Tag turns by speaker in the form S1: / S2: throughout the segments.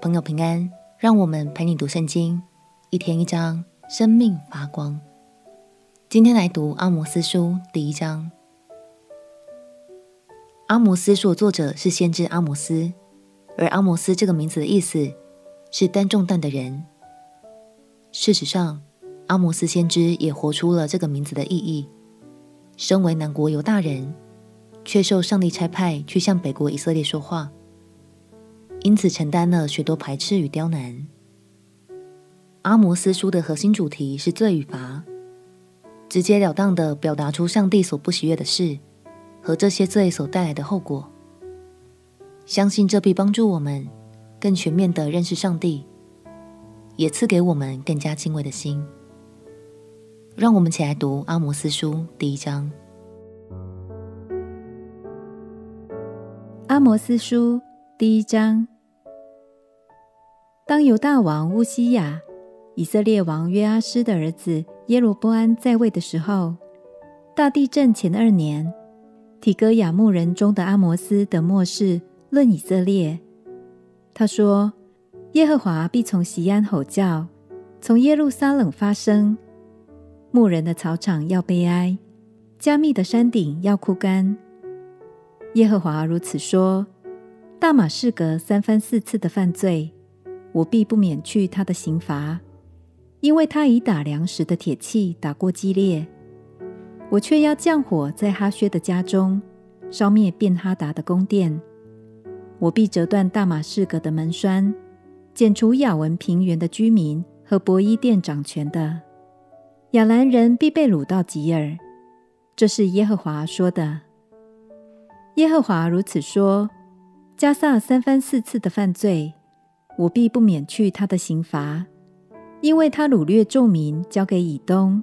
S1: 朋友平安，让我们陪你读圣经，一天一章，生命发光。今天来读阿摩斯书第一章。阿摩斯书的作者是先知阿摩斯，而阿摩斯这个名字的意思是担重担的人。事实上，阿摩斯先知也活出了这个名字的意义。身为南国犹大人。却受上帝差派去向北国以色列说话，因此承担了许多排斥与刁难。阿摩斯书的核心主题是罪与罚，直截了当地表达出上帝所不喜悦的事和这些罪所带来的后果。相信这必帮助我们更全面的认识上帝，也赐给我们更加敬畏的心。让我们起来读阿摩斯书第一章。
S2: 阿摩斯书第一章：当犹大王乌西雅、以色列王约阿施的儿子耶罗波安在位的时候，大地震前二年，提哥亚牧人中的阿摩斯得默示论以色列。他说：“耶和华必从锡安吼叫，从耶路撒冷发声。牧人的草场要悲哀，加密的山顶要枯干。”耶和华如此说：“大马士革三番四次的犯罪，我必不免去他的刑罚，因为他以打粮食的铁器打过激烈。我却要降火在哈薛的家中，烧灭便哈达的宫殿。我必折断大马士革的门栓，剪除亚文平原的居民和伯伊甸掌权的。亚兰人必被掳到吉珥。这是耶和华说的。”耶和华如此说：迦萨三番四次的犯罪，我必不免去他的刑罚，因为他掳掠众民，交给以东。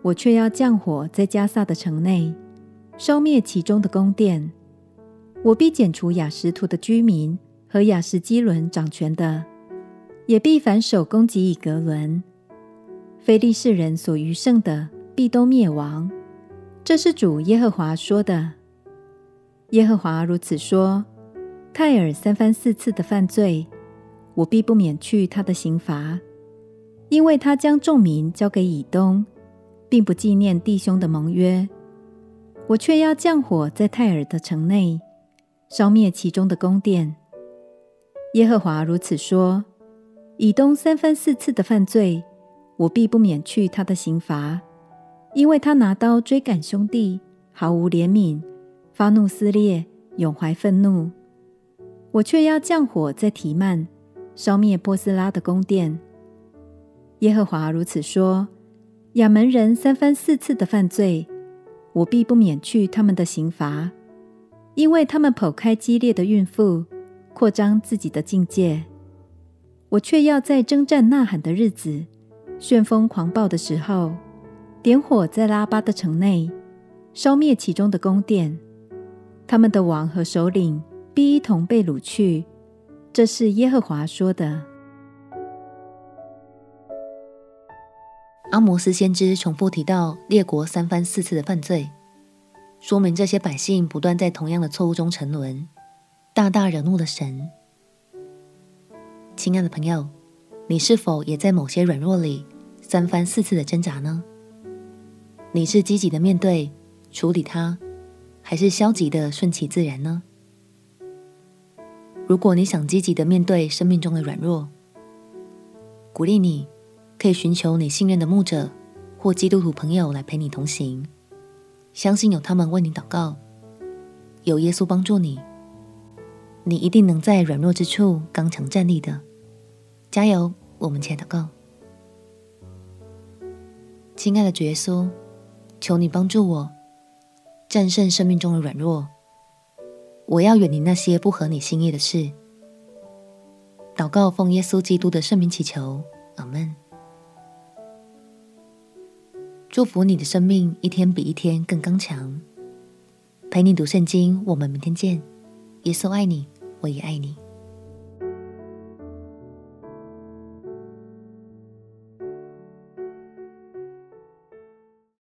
S2: 我却要降火在迦萨的城内，烧灭其中的宫殿。我必剪除雅什图的居民和雅什基伦掌权的，也必反手攻击以格伦。非利士人所余剩的，必都灭亡。这是主耶和华说的。耶和华如此说：泰尔三番四次的犯罪，我必不免去他的刑罚，因为他将众民交给以东，并不纪念弟兄的盟约。我却要降火在泰尔的城内，烧灭其中的宫殿。耶和华如此说：以东三番四次的犯罪，我必不免去他的刑罚，因为他拿刀追赶兄弟，毫无怜悯。发怒撕裂，永怀愤怒。我却要降火在提曼，烧灭波斯拉的宫殿。耶和华如此说：亚扪人三番四次的犯罪，我必不免去他们的刑罚，因为他们剖开激烈的孕妇，扩张自己的境界。我却要在征战呐喊的日子，旋风狂暴的时候，点火在拉巴的城内，烧灭其中的宫殿。他们的王和首领必一同被掳去，这是耶和华说的。
S1: 阿摩斯先知重复提到列国三番四次的犯罪，说明这些百姓不断在同样的错误中沉沦，大大惹怒了神。亲爱的朋友，你是否也在某些软弱里三番四次的挣扎呢？你是积极的面对处理它，还是消极的顺其自然呢？如果你想积极的面对生命中的软弱，鼓励你可以寻求你信任的牧者或基督徒朋友来陪你同行，相信有他们为你祷告，有耶稣帮助你，你一定能在软弱之处刚强站立的。加油！我们前祷告，亲爱的主耶稣，求你帮助我。战胜生命中的软弱，我要远离那些不合你心意的事，祷告奉耶稣基督的圣名祈求，阿门。祝福你的生命一天比一天更刚强。陪你读圣经，我们明天见。耶稣爱你，我也爱你。